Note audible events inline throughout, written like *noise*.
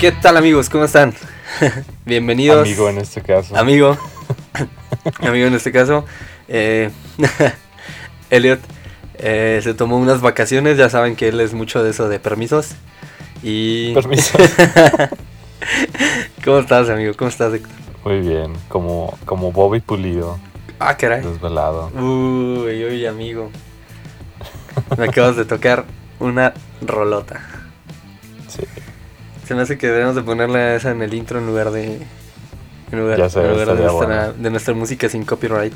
¿Qué tal amigos? ¿Cómo están? *laughs* Bienvenidos. Amigo en este caso. Amigo. *laughs* Amigo en este caso. Eh, *laughs* Elliot eh, se tomó unas vacaciones. Ya saben que él es mucho de eso de permisos. Y... Permisos. ¿Cómo estás, amigo? ¿Cómo estás, Héctor? Muy bien, como, como Bobby Pulido, Ah, caray. desvelado. Uy, uy, amigo. Me acabas de tocar una rolota. Sí. Se me hace que debemos de ponerle esa en el intro en lugar de... En lugar, sé, en lugar de, nuestra, bueno. de nuestra música sin copyright.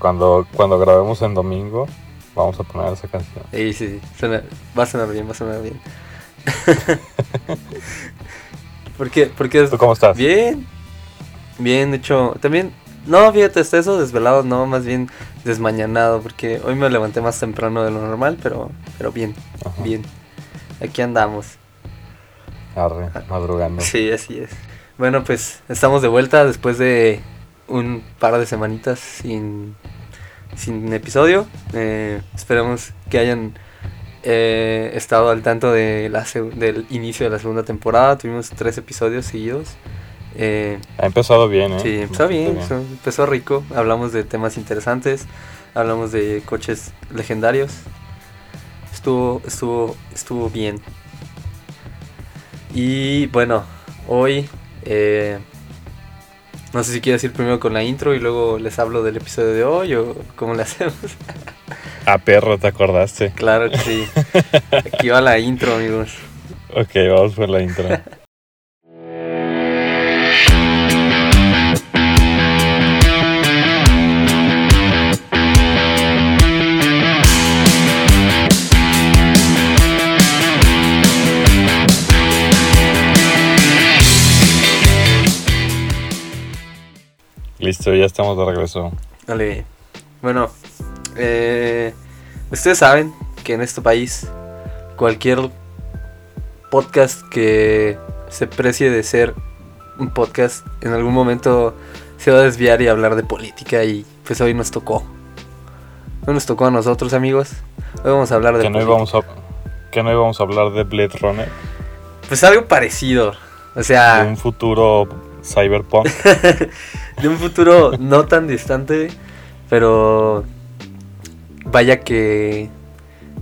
Cuando, cuando grabemos en domingo, vamos a poner esa canción. Sí, sí, sí. Suena- va a sonar bien, va a sonar bien. *laughs* ¿Por qué? ¿Por qué? ¿Tú cómo estás? Bien. Bien, de hecho, también... No, fíjate, hasta eso desvelado, no, más bien desmañanado, porque hoy me levanté más temprano de lo normal, pero, pero bien, Ajá. bien. Aquí andamos. Arre, madrugando. Sí, así es. Bueno, pues estamos de vuelta después de un par de semanitas sin, sin episodio. Eh, esperemos que hayan eh, estado al tanto de la del inicio de la segunda temporada. Tuvimos tres episodios seguidos. Eh, Ha empezado bien, ¿eh? sí, empezó bien, empezó, empezó rico. Hablamos de temas interesantes, hablamos de coches legendarios. Estuvo, estuvo, estuvo bien. Y bueno, hoy eh, no sé si quieres ir primero con la intro y luego les hablo del episodio de hoy o cómo le *laughs* hacemos. A perro, ¿te acordaste? claro que sí. *laughs* Aquí va la intro, amigos. Ok, vamos por la intro. *laughs* Listo, ya estamos de regreso. Dale. Bueno, eh, ustedes saben que en este país cualquier podcast que se precie de ser un podcast en algún momento se va a desviar y hablar de política y pues hoy nos tocó. Hoy nos tocó a nosotros amigos. Hoy vamos a hablar de Que no, íbamos a, que no íbamos a hablar de Blade Runner, Pues algo parecido. O de sea, un futuro cyberpunk. *laughs* de un futuro no tan distante, pero vaya que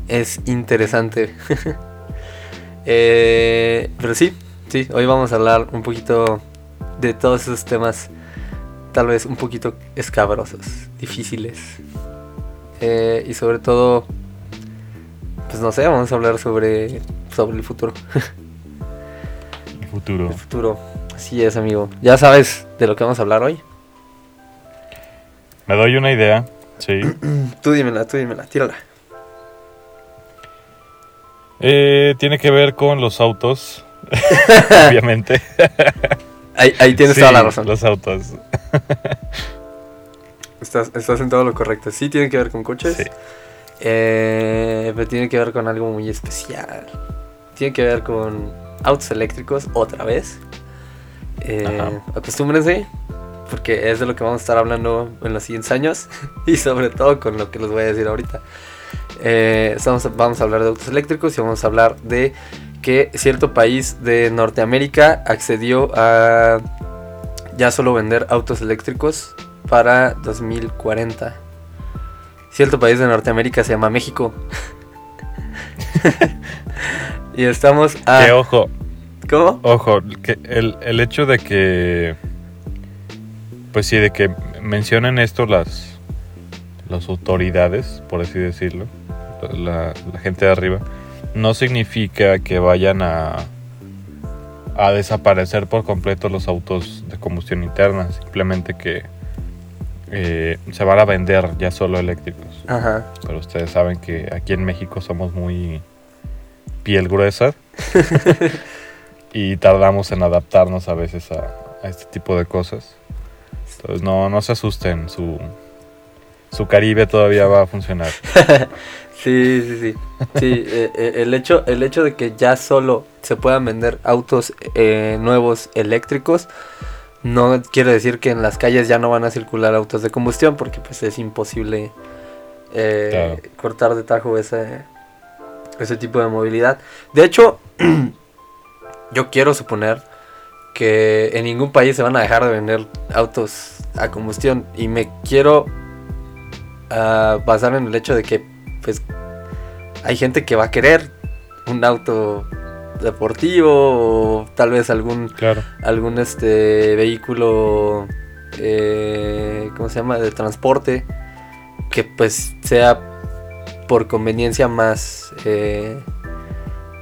es interesante. *laughs* Eh, pero sí, sí, hoy vamos a hablar un poquito de todos esos temas, tal vez un poquito escabrosos, difíciles. Eh, y sobre todo, pues no sé, vamos a hablar sobre, sobre el futuro. El futuro. El futuro. Así es, amigo. ¿Ya sabes de lo que vamos a hablar hoy? Me doy una idea, sí. *clears throat* Tú dímela, tú dímela, tírala. Eh, tiene que ver con los autos, *laughs* obviamente. Ahí, ahí tienes Sí, toda la razón. Los autos. *laughs* Estás, estás en todo lo correcto. Sí, tiene que ver con coches. Sí. Eh, pero tiene que ver con algo muy especial. Tiene que ver con autos eléctricos otra vez. Eh, acostúmbrense, porque es de lo que vamos a estar hablando en los siguientes años. *laughs* y sobre todo con lo que les voy a decir ahorita. Eh, estamos, vamos a hablar de autos eléctricos y vamos a hablar de que cierto país de Norteamérica accedió a ya solo vender autos eléctricos para 2040. Cierto país de Norteamérica se llama México. *laughs* *laughs* y estamos a... Que ojo, ¿Cómo? ojo, que el, el hecho de que. Pues sí, de que mencionen esto las. Las autoridades, por así decirlo. La, la gente de arriba. No significa que vayan a. A desaparecer por completo los autos de combustión interna. Simplemente que. eh, se van a vender ya solo eléctricos. Ajá. Pero ustedes saben que aquí en México somos muy piel gruesa *laughs* y tardamos en adaptarnos a veces a, a este tipo de cosas. Entonces no, no se asusten, su, su Caribe todavía va a funcionar. *laughs* Sí, sí, sí. Sí, eh, eh, el, hecho, el hecho de que ya solo se puedan vender autos eh, nuevos eléctricos no quiere decir que en las calles ya no van a circular autos de combustión porque pues es imposible eh, Claro. cortar de tajo ese, ese tipo de movilidad. De hecho, *clears throat* yo quiero suponer que en ningún país se van a dejar de vender autos a combustión y me quiero ah, basar en el hecho de que pues hay gente que va a querer un auto deportivo o tal vez algún Claro. algún este vehículo eh, ¿cómo se llama? de transporte que pues sea por conveniencia más eh,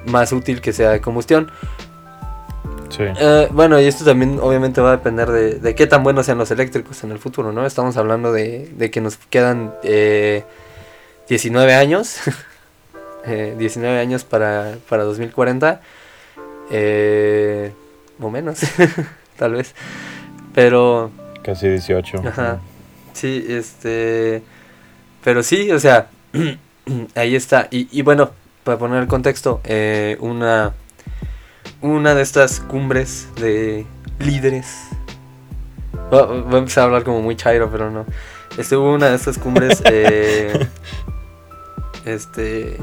más útil que sea de combustión Sí. Eh, bueno y esto también obviamente va a depender de, de qué tan buenos sean los eléctricos en el futuro no estamos hablando de, de que nos quedan eh, 19 años *laughs* eh, 19 años para, para 2040 eh, o menos *laughs* tal vez pero Casi 18. Ajá. Sí, este. Pero sí, o sea, *clears throat* ahí está. Y, y bueno, para poner el contexto, eh, una. Una de estas cumbres de líderes. Voy a empezar a hablar como muy chairo, pero no. Este hubo una de estas cumbres. *laughs* eh, este.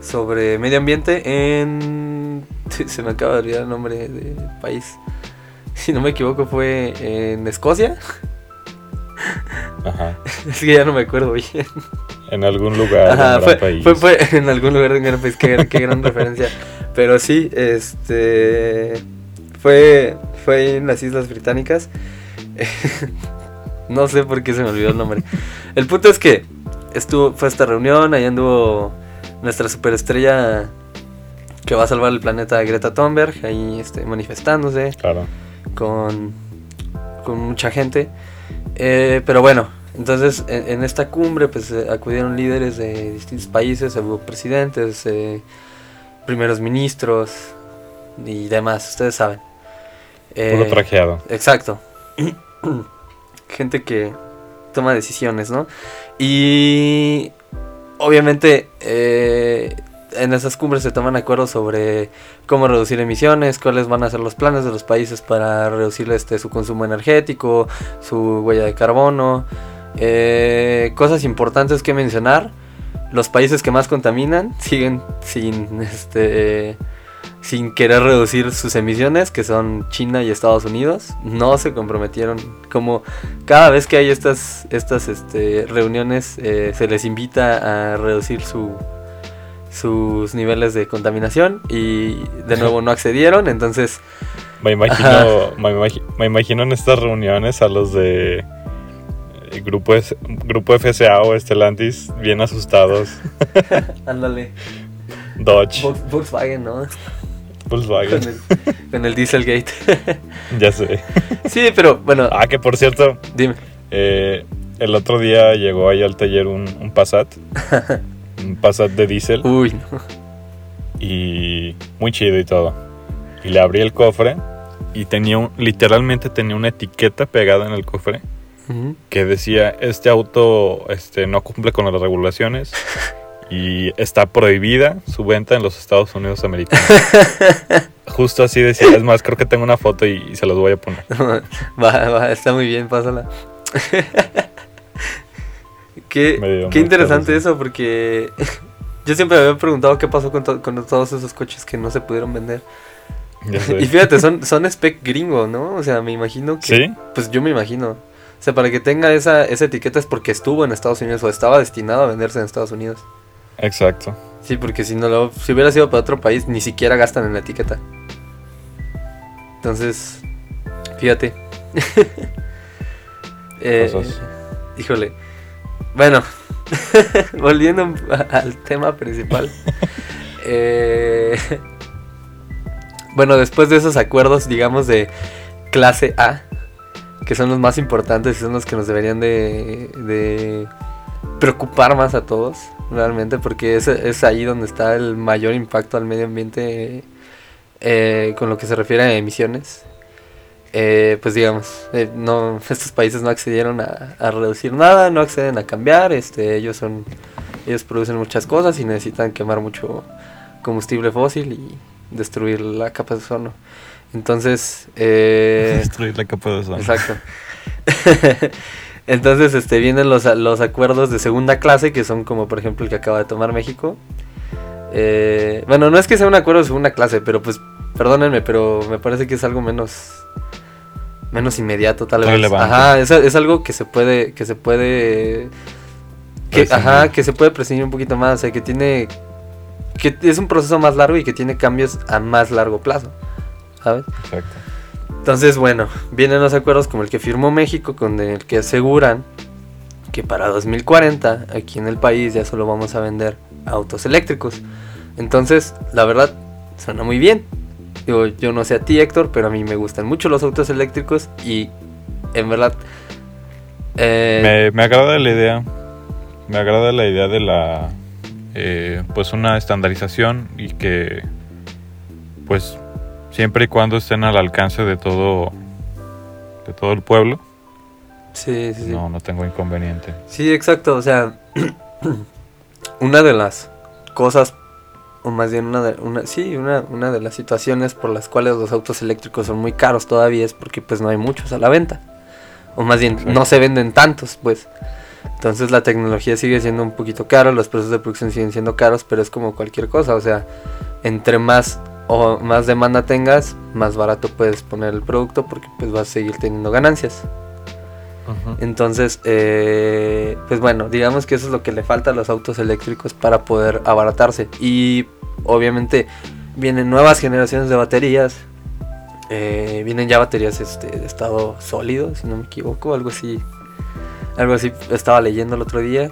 Sobre medio ambiente en. *laughs* Se me acaba de olvidar el nombre del país. Si no me equivoco, fue en Escocia. Ajá. *laughs* Es que ya no me acuerdo bien. En algún lugar Ajá, de un fue, gran país. fue, fue en algún lugar de un gran país. Qué, qué gran *laughs* referencia. Pero sí, este. Fue, fue en las Islas Británicas. *laughs* no sé por qué se me olvidó el nombre. El punto es que estuvo, fue esta reunión. Ahí anduvo nuestra superestrella que va a salvar el planeta Greta Thunberg. Ahí este, manifestándose Claro. con, con mucha gente. Eh, pero bueno, entonces en, en esta cumbre pues eh, acudieron líderes de distintos países, hubo presidentes, eh, primeros ministros y demás, ustedes saben. Puro Eh, trajeado. Exacto. *clears throat* Gente que toma decisiones, ¿no? Y obviamente eh, en esas cumbres se toman acuerdos sobre cómo reducir emisiones, cuáles van a ser los planes de los países para reducir este, su consumo energético, su huella de carbono. Eh, cosas importantes que mencionar. Los países que más contaminan siguen sin este sin querer reducir sus emisiones, que son China y Estados Unidos, no se comprometieron. Como cada vez que hay estas, estas este, reuniones, eh, se les invita a reducir su, sus niveles de contaminación y de nuevo no accedieron, entonces Me imagino, me, imagi- me imagino en estas reuniones a los de grupo, S- grupo FSA o Estelantis bien asustados. *laughs* ándale, Dodge, Volks- Volkswagen, ¿no? Con Volkswagen, el, con el Dieselgate. *laughs* ya sé. sí, pero bueno, Ah, que por cierto, dime. eh, el otro día llegó ahí al taller un, un Passat, *laughs* un Passat de diésel Uy, no. y muy chido y todo. Y le abrí el cofre y tenía un- literalmente tenía una etiqueta pegada en el cofre Que decía este auto este no cumple con las regulaciones *laughs* y está prohibida su venta en los Estados Unidos americanos. *laughs* Justo así decía, es más, creo que tengo una foto y, y se los voy a poner. *laughs* va, va, está muy bien, pásala. qué qué interesante eso, porque yo siempre me había preguntado qué pasó con, to- con todos esos coches que no se pudieron vender. Y fíjate, son, son spec gringo, ¿no? O sea, me imagino que... ¿Sí? Pues yo me imagino. O sea, para que tenga esa, esa etiqueta es porque estuvo en Estados Unidos o estaba destinado a venderse en Estados Unidos. Exacto. Sí, porque si no lo, si hubiera sido para otro país, ni siquiera gastan en la etiqueta. Entonces, fíjate. *laughs* Eh, híjole. Bueno, *laughs* volviendo a- al tema principal. *laughs* Eh, bueno, después de esos acuerdos, digamos, de clase A, que son los más importantes y son los que nos deberían de, preocupar más a todos, realmente, porque es, es ahí donde está el mayor impacto al medio ambiente eh, con lo que se refiere a emisiones. Eh, pues digamos, eh, no, *laughs* estos países no accedieron a, a reducir nada, no acceden a cambiar, este, ellos son, ellos producen muchas cosas y necesitan quemar mucho combustible fósil y destruir la capa de ozono. Entonces, eh, *laughs* Destruir la capa de ozono. Exacto. *laughs* Entonces, este, vienen los, los acuerdos de segunda clase, que son como por ejemplo el que acaba de tomar México. Eh, bueno, no es que sea un acuerdo de segunda clase, pero pues perdónenme, pero me parece que es algo menos menos inmediato tal vez. Relevante. Ajá, es, es algo que se puede que se puede que, ajá, que se puede prescindir un poquito más, o sea, que tiene que es un proceso más largo y que tiene cambios a más largo plazo, ¿sabes? Exacto. Entonces, bueno, vienen los acuerdos como el que firmó México, con el que aseguran que para 2040 aquí en el país ya solo vamos a vender autos eléctricos. Entonces, la verdad, suena muy bien. Digo, yo no sé a ti, Héctor, pero a mí me gustan mucho los autos eléctricos y en verdad... eh, Me, me agrada la idea. Me agrada la idea de la. eh, pues una estandarización y que. Pues siempre y cuando estén al alcance de todo. De todo el pueblo. sí, sí. No, no tengo inconveniente. Sí, exacto. O sea, *clears throat* una de las cosas, o más bien una de, una, sí, una, una de las situaciones por las cuales los autos eléctricos son muy caros todavía es porque pues no hay muchos a la venta. O más bien, Exacto. no se venden tantos, pues. Entonces la tecnología sigue siendo un poquito cara, los precios de producción siguen siendo caros, pero es como cualquier cosa. O sea, entre más o más demanda tengas, más barato puedes poner el producto porque pues vas a seguir teniendo ganancias. Entonces, eh, pues bueno, digamos que eso es lo que le falta a los autos eléctricos para poder abaratarse. Y obviamente vienen nuevas generaciones de baterías. eh, vienen ya baterías este, de estado sólido, si no me equivoco, algo así. Algo así estaba leyendo el otro día.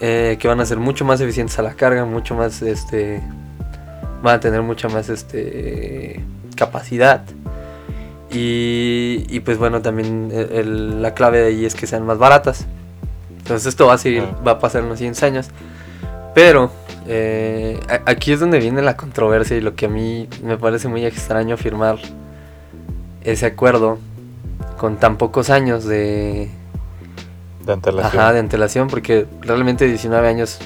eh, que van a ser mucho más eficientes a la carga, mucho más este. Van a tener mucha más este capacidad. Y, y pues bueno, también el- el- la clave de ahí es que sean más baratas. Entonces esto va a seguir, va a pasar los siguientes años. Pero eh, aquí es donde viene la controversia y lo que a mí me parece muy extraño firmar ese acuerdo con tan pocos años de, De antelación. ajá, de antelación, porque realmente 19 años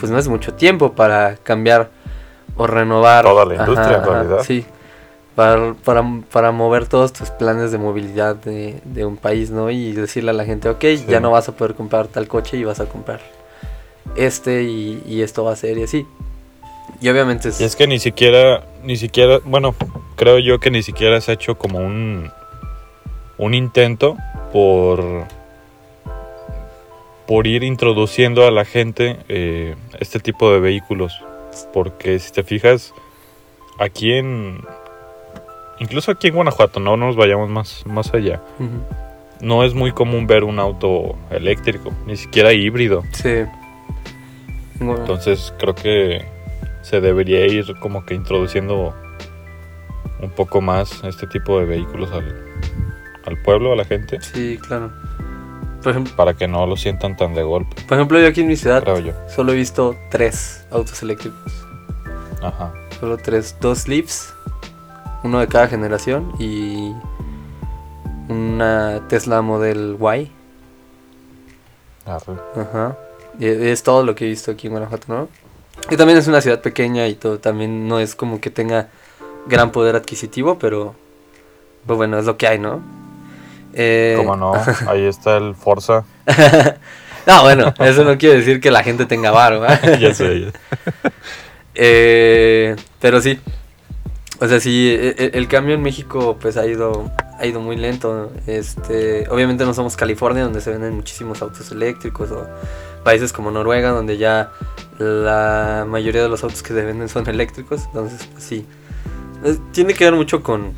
pues no es mucho tiempo para cambiar o renovar. Toda la industria, en realidad. Sí, para, para, para mover todos tus planes de movilidad de, de un país, ¿no? Y decirle a la gente, ok, ya no vas a poder comprar tal coche y vas a comprar este y, y esto va a ser y así. Y obviamente es... Y es que ni siquiera, ni siquiera, bueno, creo yo que ni siquiera se ha hecho como un, un intento por, por ir introduciendo a la gente eh, este tipo de vehículos. Porque si te fijas, aquí en, incluso aquí en Guanajuato, no nos vayamos más, más allá, no es muy común ver un auto eléctrico, ni siquiera híbrido. Sí. Bueno, Entonces creo que se debería ir como que introduciendo un poco más este tipo de vehículos al, al pueblo, a la gente, sí, claro. Por ejemplo, para que no lo sientan tan de golpe, por ejemplo, yo aquí en mi ciudad creo yo. solo he visto tres autos eléctricos. Ajá. Solo tres, dos Leafs, uno de cada generación y una Tesla Model Y. arre. Ajá. Y es todo lo que he visto aquí en Guanajuato, ¿no? Y también es una ciudad pequeña y todo, también no es como que tenga gran poder adquisitivo, pero pues bueno, es lo que hay, ¿no? Eh, ¿Cómo no? *laughs* Ahí está el Forza. *laughs* no, bueno, eso no quiere decir que la gente tenga varo, *laughs* ya sé. Eh, pero sí. O sea, sí, e- e- el, cambio en México pues ha ido ha ido muy lento. Este, obviamente no somos California donde se venden muchísimos autos eléctricos o países como Noruega donde ya la mayoría de los autos que se venden son eléctricos. Entonces, pues sí. Eh, Tiene que ver mucho con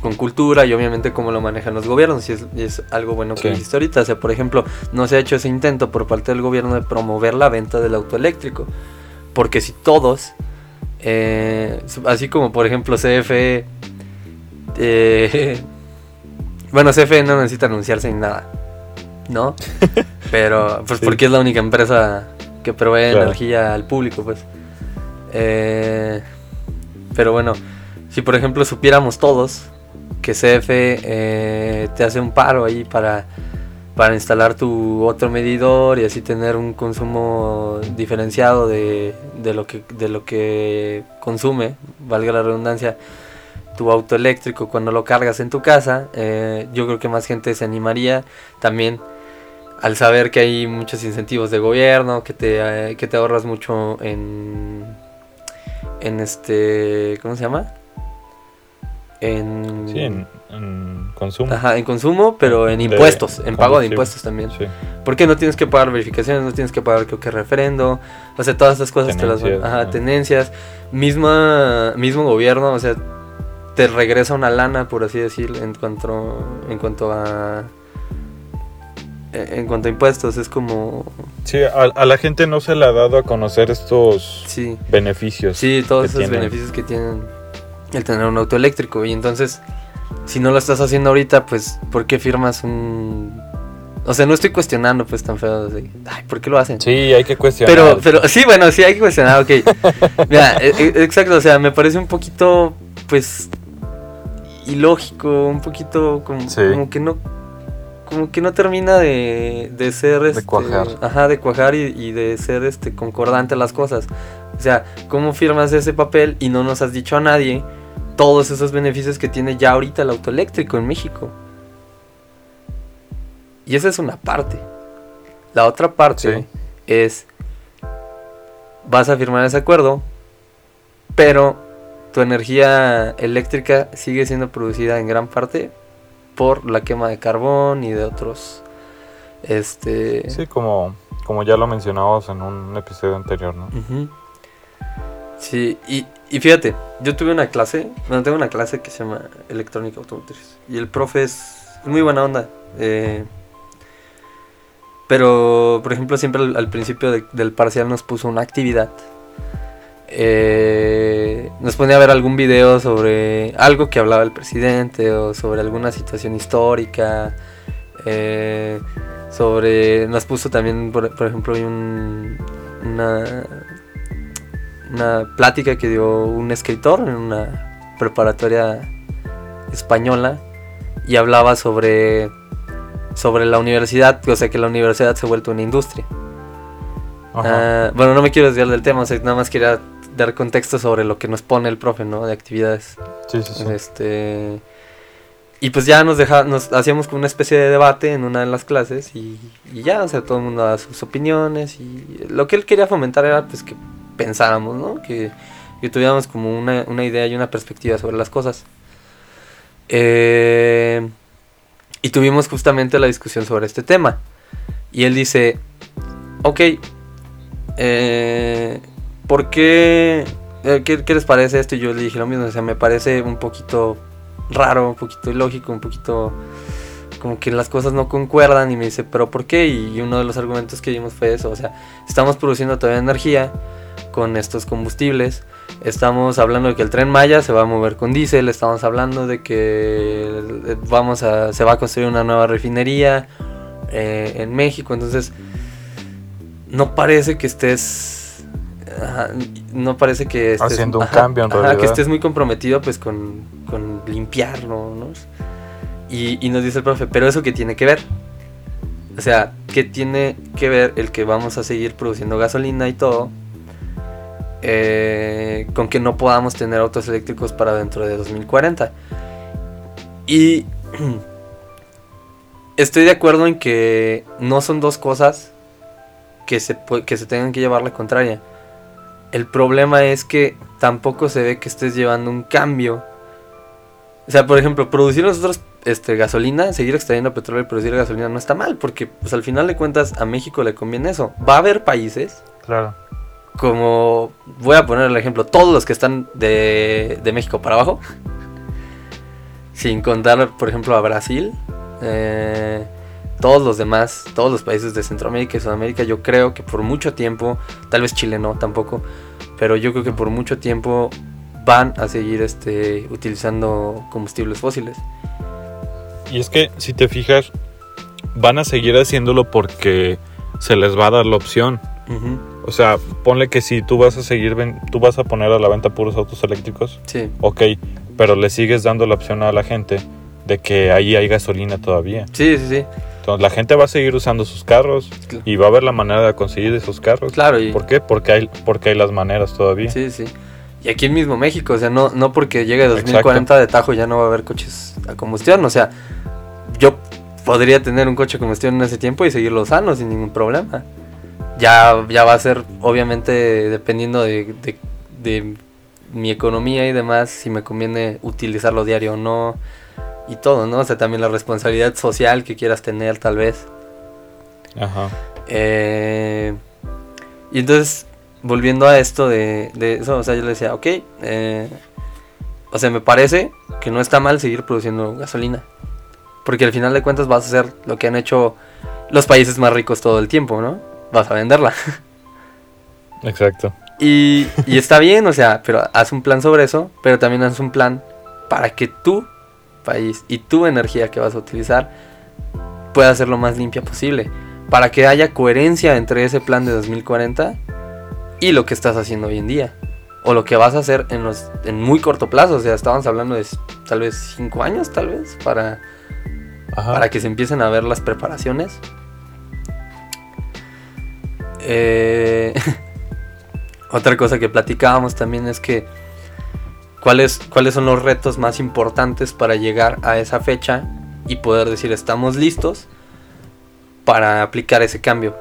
con cultura y obviamente cómo lo manejan los gobiernos y es, y es algo bueno que Sí. dijiste ahorita, o sea, por ejemplo, no se ha hecho ese intento por parte del gobierno de promover la venta del auto eléctrico. Porque si todos, eh, así como por ejemplo CFE, eh, *laughs* bueno, CFE no necesita anunciarse ni nada, ¿no? *laughs* Pero, pues Sí. porque es la única empresa que provee Claro. energía al público, pues. Eh, pero bueno, si por ejemplo supiéramos todos que CFE eh, te hace un paro ahí para para instalar tu otro medidor y así tener un consumo diferenciado de, de lo que de lo que consume, valga la redundancia, tu auto eléctrico cuando lo cargas en tu casa, eh, yo creo que más gente se animaría también al saber que hay muchos incentivos de gobierno, que te, eh, que te ahorras mucho en en este, ¿cómo se llama? En... Sí, en, en consumo. Ajá, en consumo, pero en De impuestos, en pago de impuestos también. Sí. Porque no tienes que pagar verificaciones, no tienes que pagar creo que referendo, o sea, todas esas cosas te las van, Tenencias, ajá, ajá. tenencias, misma, mismo gobierno, o sea, te regresa una lana, por así decir, en cuanto, en cuanto a, en cuanto a impuestos, es como, Sí, a, a la gente no se le ha dado a conocer estos sí, beneficios. sí, todos esos tienen. beneficios que tienen el tener un auto eléctrico, y entonces, si no lo estás haciendo ahorita, pues, ¿por qué firmas un, o sea, no estoy cuestionando, pues, tan feo, de, ay, ¿por qué lo hacen? Sí, hay que cuestionar. Pero, pero sí, bueno, sí hay que cuestionar, ok. *laughs* Mira, e- e- exacto, o sea, me parece un poquito, pues, ilógico, un poquito como, Sí. como que no, como que no termina de, de ser, este, cuajar. ajá, de cuajar y, y de ser, este, concordante las cosas. O sea, ¿cómo firmas ese papel y no nos has dicho a nadie todos esos beneficios que tiene ya ahorita el auto eléctrico en México? Y esa es una parte. La otra parte Sí. es vas a firmar ese acuerdo, pero tu energía eléctrica sigue siendo producida en gran parte por la quema de carbón y de otros este Sí, como, como ya lo mencionábamos en un episodio anterior, ¿no? Sí, y, y fíjate, yo tuve una clase, bueno, tengo una clase que se llama Electrónica Automotriz. Y el profe es muy buena onda. eh, pero, por ejemplo, siempre al, principio de- del parcial nos puso una actividad. Eh, nos ponía a ver algún video sobre algo que hablaba el presidente o sobre alguna situación histórica. eh, sobre. Nos puso también, por, por ejemplo, un, una, una plática que dio un escritor en una preparatoria española y hablaba sobre sobre la universidad, o sea que la universidad se ha vuelto una industria. Ah, bueno, no me quiero desviar del tema, o sea, nada más quería dar contexto sobre lo que nos pone el profe, ¿no? De actividades. sí, sí, sí. Este y pues ya nos deja, nos hacíamos como una especie de debate en una de las clases y, y ya, o sea, todo el mundo daba sus opiniones y lo que él quería fomentar era pues que pensáramos, ¿no? Que, tuviéramos como una, idea y una perspectiva sobre las cosas. Eh, y tuvimos justamente la discusión sobre este tema. Y él dice, ok, eh, ¿por qué, eh, qué, qué les parece esto? Y yo le dije lo mismo, o sea, me parece un poquito raro, un poquito ilógico, un poquito como que las cosas no concuerdan y me dice, pero ¿por qué? Y uno de los argumentos que dimos fue eso, o sea, estamos produciendo todavía energía con estos combustibles, estamos hablando de que el tren Maya se va a mover con diésel, estamos hablando de que eh, vamos a, se va a construir una nueva refinería eh, en México, entonces no parece que estés ajá, no parece que estés Haciendo un ajá, cambio, en ajá, realidad. que estés muy comprometido pues con, con limpiarlo, ¿no? Y, y nos dice el profe, pero eso qué tiene que ver? O sea, ¿qué tiene que ver el que vamos a seguir produciendo gasolina y todo eh, con que no podamos tener autos eléctricos para dentro de 2040? Y *clears throat* estoy de acuerdo en que no son dos cosas que se, que se tengan que llevar la contraria. El problema es que tampoco se ve que estés llevando un cambio. O sea, por ejemplo, producir nosotros este, gasolina, seguir extrayendo petróleo y producir gasolina no está mal, porque pues al final de cuentas a México le conviene eso. Va a haber países Claro. Como, voy a poner el ejemplo, todos los que están de, de México para abajo, sin contar, por ejemplo, a Brasil, eh, todos los demás, todos los países de Centroamérica y Sudamérica, yo creo que por mucho tiempo, tal vez Chile no tampoco, pero yo creo que por mucho tiempo van a seguir este, utilizando combustibles fósiles. Y es que, si te fijas, van a seguir haciéndolo porque se les va a dar la opción. Ujú, O sea, ponle que si tú vas a seguir, tú vas a poner a la venta puros autos eléctricos, Sí, ok, pero le sigues dando la opción a la gente de que ahí hay gasolina todavía. sí, sí, sí. Entonces la gente va a seguir usando sus carros y va a haber la manera de conseguir esos carros. Claro, y, ¿Por qué? Porque hay, porque hay las maneras todavía. Sí, sí. Y aquí en mismo México, o sea, no, no porque llegue 2040 de Tajo ya no va a haber coches a combustión, o sea, yo podría tener un coche a combustión en ese tiempo y seguirlo sano sin ningún problema. Ya, ya va a ser, obviamente, dependiendo de, de- de mi economía y demás, si me conviene utilizarlo diario o no, y todo, ¿no? O sea, también la responsabilidad social que quieras tener, tal vez. Ajá. Eh, y entonces, volviendo a esto de, de eso, o sea, yo le decía, ok, eh, o sea, me parece que no está mal seguir produciendo gasolina. Porque al final de cuentas vas a hacer lo que han hecho los países más ricos todo el tiempo, ¿no? Vas a venderla. Exacto. Y, y está bien, o sea, pero haz un plan sobre eso, pero también haz un plan para que tu país y tu energía que vas a utilizar pueda ser lo más limpia posible. Para que haya coherencia entre ese plan de 2040 y lo que estás haciendo hoy en día. O lo que vas a hacer en, los, en muy corto plazo. O sea, estábamos hablando de tal vez 5 años, tal vez, para, Ajá. para que se empiecen a ver las preparaciones. Eh, *laughs* otra cosa que platicábamos también es que cuáles, cuáles son los retos más importantes para llegar a esa fecha y poder decir estamos listos para aplicar ese cambio.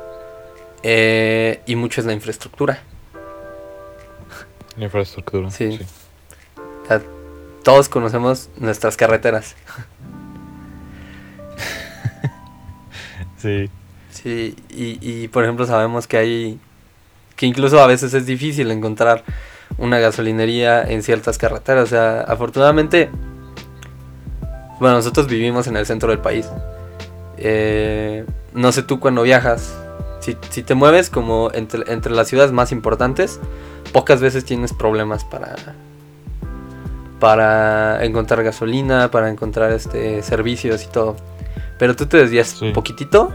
Eh, y mucho es la infraestructura. La infraestructura. Sí. O sea, todos conocemos nuestras carreteras. *laughs* Sí. Sí, y, y por ejemplo sabemos que hay, que incluso a veces es difícil encontrar una gasolinería en ciertas carreteras. O sea, afortunadamente, bueno, nosotros vivimos en el centro del país. Eh, no sé tú cuando viajas, si, si te mueves como entre, entre las ciudades más importantes, pocas veces tienes problemas para para encontrar gasolina, para encontrar este servicios y todo. Pero tú te desvías Sí. un poquitito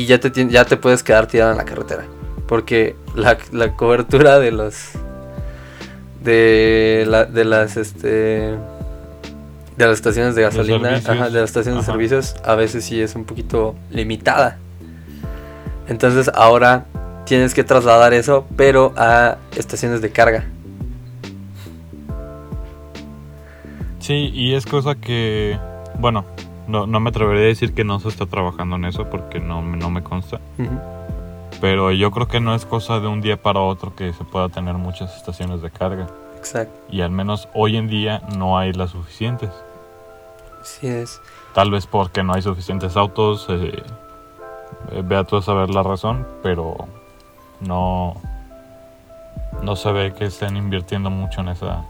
y ya te, ya te puedes quedar tirado en la carretera. Porque la, la cobertura de los. de, la, de las. este. de las estaciones de gasolina, ajá, de las estaciones Ajá. de servicios, a veces sí es un poquito limitada. Entonces ahora tienes que trasladar eso, pero a estaciones de carga. Sí, y es cosa que, bueno, no, no me atrevería a decir que no se está trabajando en eso porque no, me- no me consta. Pero yo creo que no es cosa de un día para otro que se pueda tener muchas estaciones de carga. Exacto, Y al menos hoy en día no hay las suficientes. sí es. Tal vez porque no hay suficientes autos. eh, eh, vea tú a saber la razón, pero no, no se ve que estén invirtiendo mucho en esa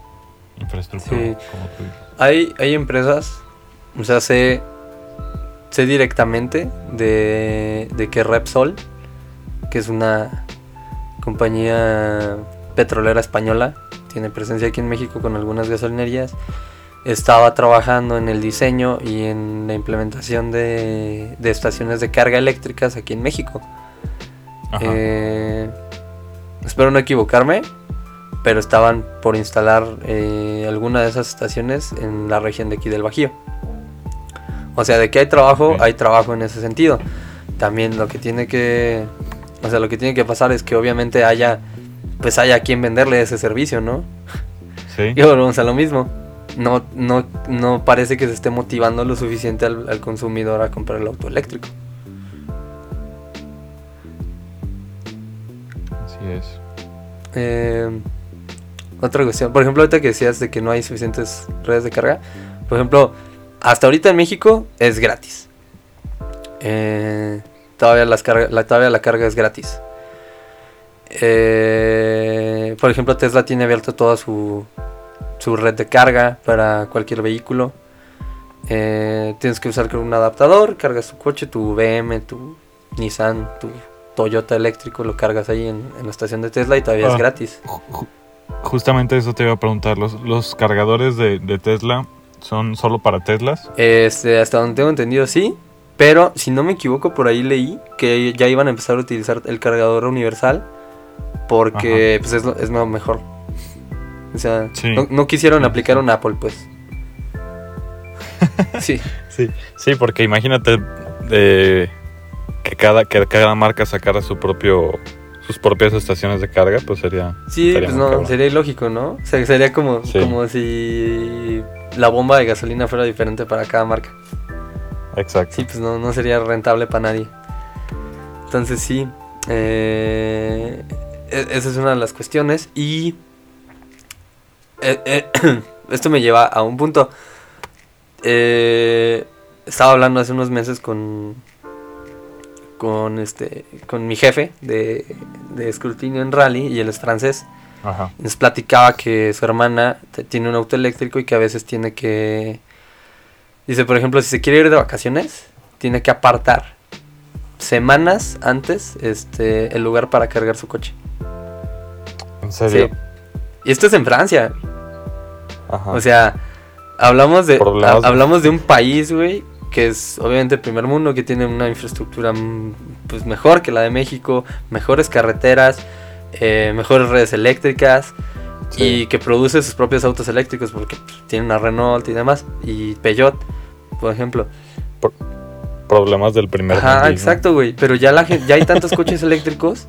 infraestructura. Sí. Como tú dices. Hay, hay empresas, o sea, sé, sé directamente de, de que Repsol, que es una compañía petrolera española, tiene presencia aquí en México con algunas gasolinerías, estaba trabajando en el diseño y en la implementación de, de estaciones de carga eléctricas aquí en México. Eh, espero no equivocarme, pero estaban por instalar eh, alguna de esas estaciones en la región de aquí del Bajío. O sea, de que hay trabajo, hay trabajo en ese sentido. También lo que tiene que, o sea, lo que tiene que pasar es que obviamente haya, pues haya quien venderle ese servicio, ¿no? sí. Y volvemos a lo mismo. No, no, no parece que se esté motivando lo suficiente al, al consumidor a comprar el auto eléctrico. Así es. Eh, otra cuestión, por ejemplo, ahorita que decías de que no hay suficientes redes de carga, por ejemplo, hasta ahorita en México es gratis. Eh, todavía, las carga- la, todavía la carga es gratis. Eh, por ejemplo, Tesla tiene abierto toda su, su red de carga para cualquier vehículo. Eh, tienes que usar un adaptador, cargas tu coche, tu BM, tu Nissan, tu Toyota eléctrico, lo cargas ahí en, en la estación de Tesla y todavía es Ah. gratis. Ju- Justamente eso te iba a preguntar. ¿Los, los cargadores de, de Tesla son solo para Teslas? Este, hasta donde tengo entendido, sí. Pero si no me equivoco, por ahí leí que ya iban a empezar a utilizar el cargador universal. Porque pues es, lo- es lo mejor. O sea, Sí. no, no quisieron aplicar un Apple, pues. *laughs* sí, Sí. Sí, porque imagínate eh, que, cada, que cada marca sacara su propio sus propias estaciones de carga, pues sería... sí, pues no, cabrón. sería ilógico, ¿no? O sea, sería como, Sí. como si la bomba de gasolina fuera diferente para cada marca. Exacto. Sí, pues no, no sería rentable para nadie. Entonces sí, eh, e- esa es una de las cuestiones. Y eh, eh, *clears throat* esto me lleva a un punto. Eh, estaba hablando hace unos meses con con este con mi jefe de, de escrutinio en rally y él es francés. Ajá. Nos platicaba que su hermana tiene un auto eléctrico y que a veces tiene que dice, por ejemplo, si se quiere ir de vacaciones, tiene que apartar semanas antes este el lugar para cargar su coche. ¿En serio? Sí. Y esto es en Francia. Ajá. O sea, hablamos de ha- hablamos de un país, güey, que es obviamente el primer mundo, que tiene una infraestructura mm, pues mejor que la de México, mejores carreteras, eh, mejores redes eléctricas Sí. y que produce sus propios autos eléctricos porque pues, tiene una Renault y demás y Peugeot, por ejemplo. Problemas del primer Ajá, mundismo. exacto, güey, pero ya la ya hay tantos coches eléctricos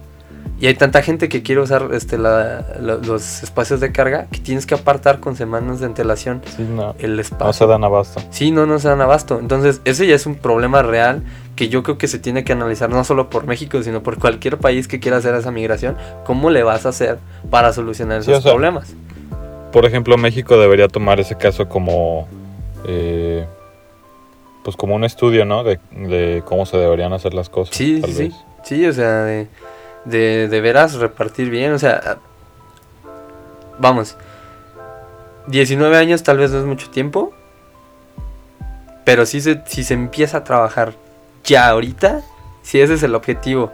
y hay tanta gente que quiere usar este la- la- los espacios de carga que tienes que apartar con semanas de antelación Sí, no, el espacio. no se dan abasto. Sí, no, no se dan abasto. Entonces, ese ya es un problema real que yo creo que se tiene que analizar no solo por México, sino por cualquier país que quiera hacer esa migración. ¿Cómo le vas a hacer para solucionar Sí, esos o sea, problemas? Por ejemplo, México debería tomar ese caso como. eh, pues como un estudio, ¿no? De, de cómo se deberían hacer las cosas. Sí, tal sí, sí. vez. Sí, o sea, de, de, de veras repartir bien. O sea, vamos. 19 años tal vez no es mucho tiempo. Pero si se, si se empieza a trabajar ya ahorita, si ese es el objetivo,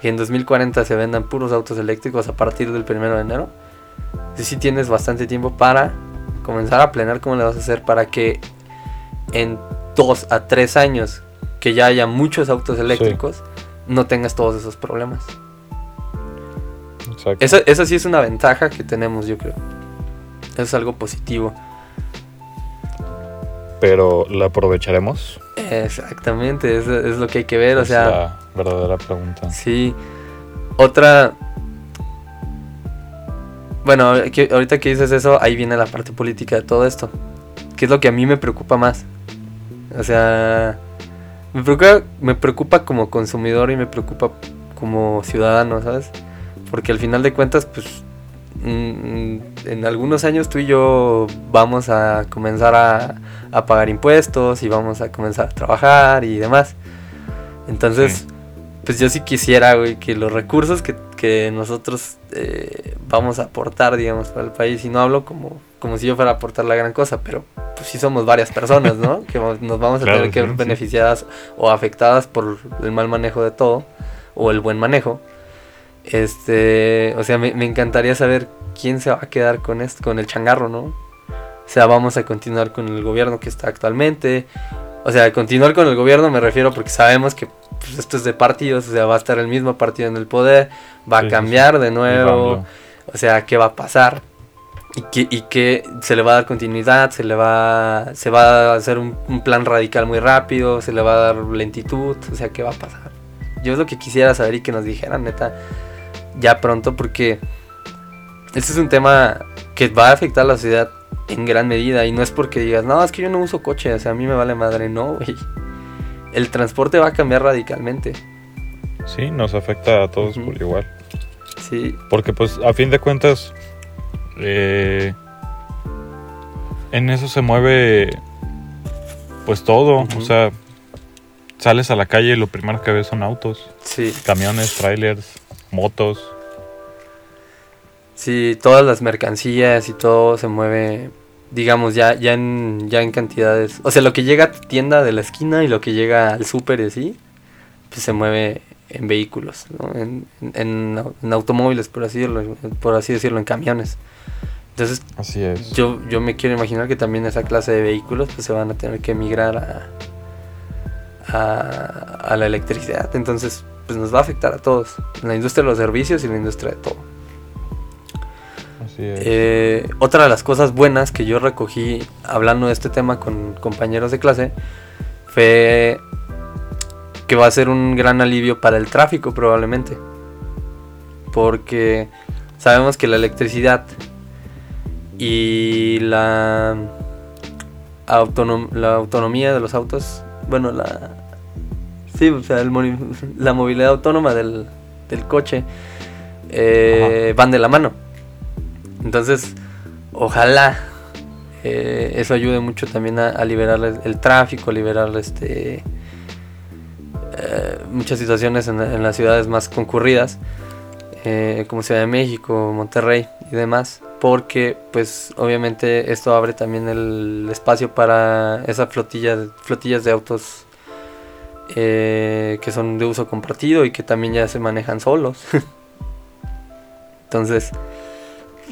que en 2040 se vendan puros autos eléctricos a partir del 1 de enero, si sí tienes bastante tiempo para comenzar a planear cómo le vas a hacer para que en 2 a 3 años que ya haya muchos autos eléctricos, no tengas todos esos problemas. Exacto. Eso, eso sí es una ventaja que tenemos, yo creo. Eso es algo positivo. Pero ¿la aprovecharemos? Exactamente, eso es lo que hay que ver. O Es sea, la verdadera pregunta. sí. Otra. Bueno, que- ahorita que dices eso, ahí viene la parte política de todo esto. Que es lo que a mí me preocupa más. O sea, me preocupa, me preocupa como consumidor y me preocupa como ciudadano, ¿sabes? Porque al final de cuentas, pues, en algunos años tú y yo vamos a comenzar a, a pagar impuestos y vamos a comenzar a trabajar y demás. Entonces, Sí. pues yo sí quisiera, güey, que los recursos que, que nosotros eh, vamos a aportar, digamos, para el país, y no hablo como, como si yo fuera a aportar la gran cosa, pero pues sí somos varias personas, ¿no? *laughs* que nos vamos a Claro, tener que ver sí. beneficiadas o afectadas por el mal manejo de todo, o el buen manejo. Este, o sea, me, me encantaría saber quién se va a quedar con esto, con el changarro, ¿no? O sea, vamos a continuar con el gobierno que está actualmente. O sea, continuar con el gobierno me refiero porque sabemos que pues, esto es de partidos, o sea, va a estar el mismo partido en el poder, va Sí, a sí, cambiar de Y nuevo, o sea, qué va a pasar y que, y que se le va a dar continuidad, se le va, se va a hacer un, un plan radical muy rápido, se le va a dar lentitud, o sea, qué va a pasar. Yo es lo que quisiera saber y que nos dijeran, neta, ya pronto, porque este es un tema que va a afectar a la sociedad en gran medida y no es porque digas, no, es que yo no uso coche, o sea, a mí me vale madre, no, güey. El transporte va a cambiar radicalmente, Sí, nos afecta a todos por igual. sí, Porque pues a fin de cuentas, eh, en eso se mueve pues todo. O sea, sales a la calle y lo primero que ves son autos, sí. camiones, trailers, motos. Sí, todas las mercancías y todo se mueve, digamos, ya, ya, en, ya en cantidades. O sea, lo que llega a tu tienda de la esquina y lo que llega al súper y así, pues se mueve en vehículos, ¿no? en, en, au- en automóviles, por así, decirlo, por así decirlo, en camiones. Entonces, Así es. yo, yo me quiero imaginar que también esa clase de vehículos pues, se van a tener que migrar a, a, a la electricidad. Entonces, pues nos va a afectar a todos, en la industria de los servicios y en la industria de todo. Así es. Eh, otra de las cosas buenas que yo recogí hablando de este tema con compañeros de clase fue que va a ser un gran alivio para el tráfico probablemente. Porque sabemos que la electricidad y la, autonom- la autonomía de los autos, bueno, la, sí, o sea, el la movilidad autónoma del, del coche eh, van de la mano. Entonces, ojalá eh, eso ayude mucho también a, liberar el, tráfico, a liberar este eh, muchas situaciones en, las ciudades más concurridas, como Ciudad de México, Monterrey y demás, porque pues obviamente esto abre también el espacio para esa flotilla, flotillas de autos que son de uso compartido y que también ya se manejan solos. *laughs* Entonces,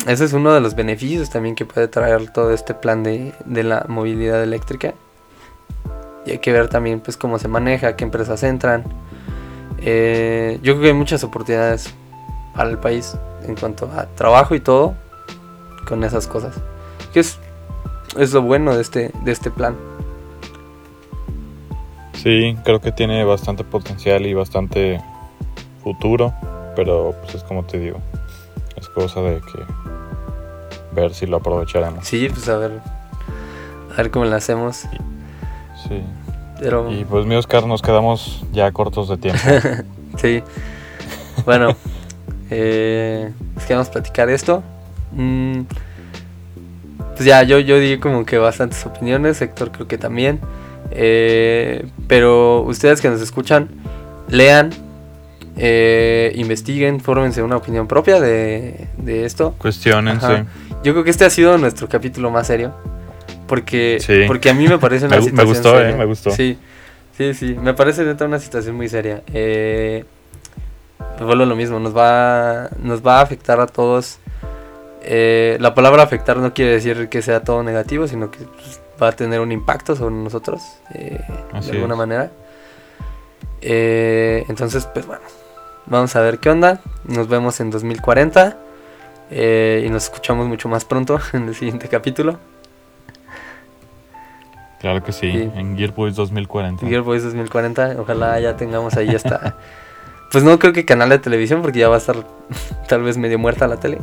ese es uno de los beneficios también que puede traer todo este plan de, la movilidad eléctrica. Y hay que ver también pues cómo se maneja, qué empresas entran. Eh, yo creo que hay muchas oportunidades para el país en cuanto a trabajo y todo con esas cosas. Que es, es lo bueno de este, de este plan. Sí, creo que tiene bastante potencial y bastante futuro, pero pues es como te digo, es cosa de que ver si lo aprovecharemos. Sí, pues a ver. A ver cómo lo hacemos. Sí. Pero... Y pues mi Oscar, nos quedamos ya cortos de tiempo. *laughs* sí. Bueno, *laughs* eh, pues queremos platicar esto. Mm, pues ya, yo, yo di como que bastantes opiniones, Héctor creo que también. Eh, pero ustedes que nos escuchan, lean, eh, investiguen, fórmense una opinión propia de, esto. Cuestionense. Yo creo que este ha sido nuestro capítulo más serio. Porque, porque a mí me parece una *laughs* me, situación. Me gustó, Eh, me gustó. Sí, sí, sí. Me parece dentro una situación muy seria. Eh, vuelvo a lo mismo, nos va, nos va a afectar a todos. Eh, la palabra afectar no quiere decir que sea todo negativo, sino que pues, va a tener un impacto sobre nosotros eh, de alguna manera. entonces, pues bueno, Vamos a ver qué onda. Nos vemos en 2040. Eh, y nos escuchamos mucho más pronto *laughs* en el siguiente capítulo. Claro que sí, en Gearboys 2040. Gearboys 2040, ojalá ya tengamos ahí hasta... *laughs* pues no creo que canal de televisión porque ya va a estar *laughs* tal vez medio muerta la tele.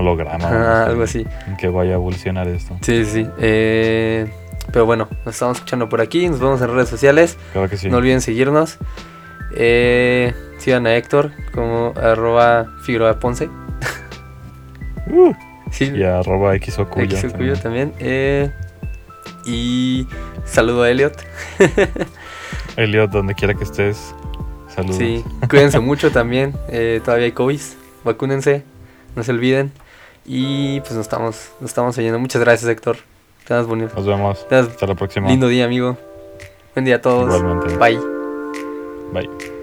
Un, holograma. algo así. Que vaya a evolucionar esto. Sí, sí. Eh, pero bueno, nos estamos escuchando por aquí, nos vemos en redes sociales. Claro que sí. No olviden seguirnos. Eh, sigan a Héctor como arroba Figueroa Ponce. *laughs* Uh, y arroba Xocuyo también. también. Eh, y saludo a Elliot. *laughs* Elliot, donde quiera que estés, saludos. Sí, cuídense *laughs* mucho también. Eh, todavía hay COVID. Vacúnense, no se olviden. Y pues nos estamos, nos estamos oyendo. Muchas gracias, Héctor. Te bonito. Nos vemos. Hasta la próxima. Lindo día, amigo. Buen día a todos. Igualmente. Bye. Bye.